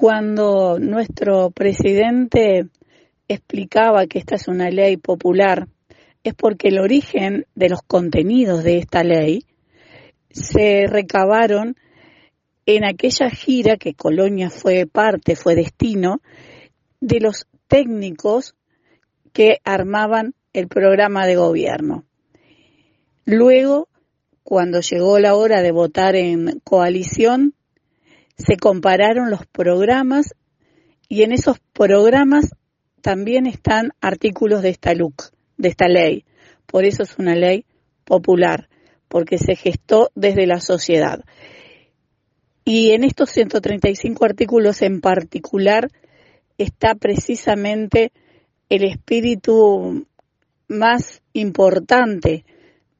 Cuando nuestro presidente explicaba que esta es una ley popular, es porque el origen de los contenidos de esta ley se recabaron en aquella gira que Colonia fue parte, fue destino, de los técnicos que armaban el programa de gobierno. Luego, cuando llegó la hora de votar en coalición, se compararon los programas y en esos programas también están artículos de esta LUC, de esta ley. Por eso es una ley popular, porque se gestó desde la sociedad. Y en estos 135 artículos en particular está precisamente el espíritu más importante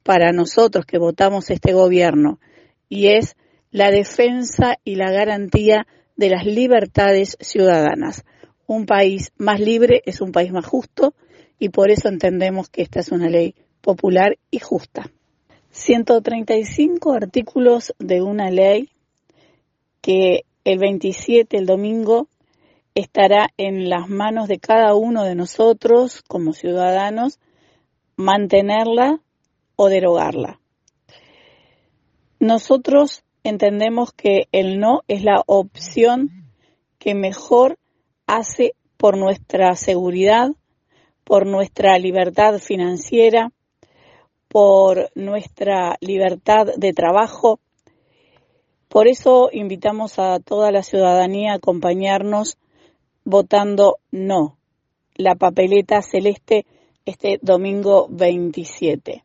para nosotros que votamos este gobierno, y es la defensa y la garantía de las libertades ciudadanas. Un país más libre es un país más justo y por eso entendemos que esta es una ley popular y justa. 135 artículos de una ley que el 27, el domingo, estará en las manos de cada uno de nosotros como ciudadanos mantenerla o derogarla. Nosotros entendemos que el no es la opción que mejor hace por nuestra seguridad, por nuestra libertad financiera, por nuestra libertad de trabajo. Por eso invitamos a toda la ciudadanía a acompañarnos votando no, la papeleta celeste este domingo 27.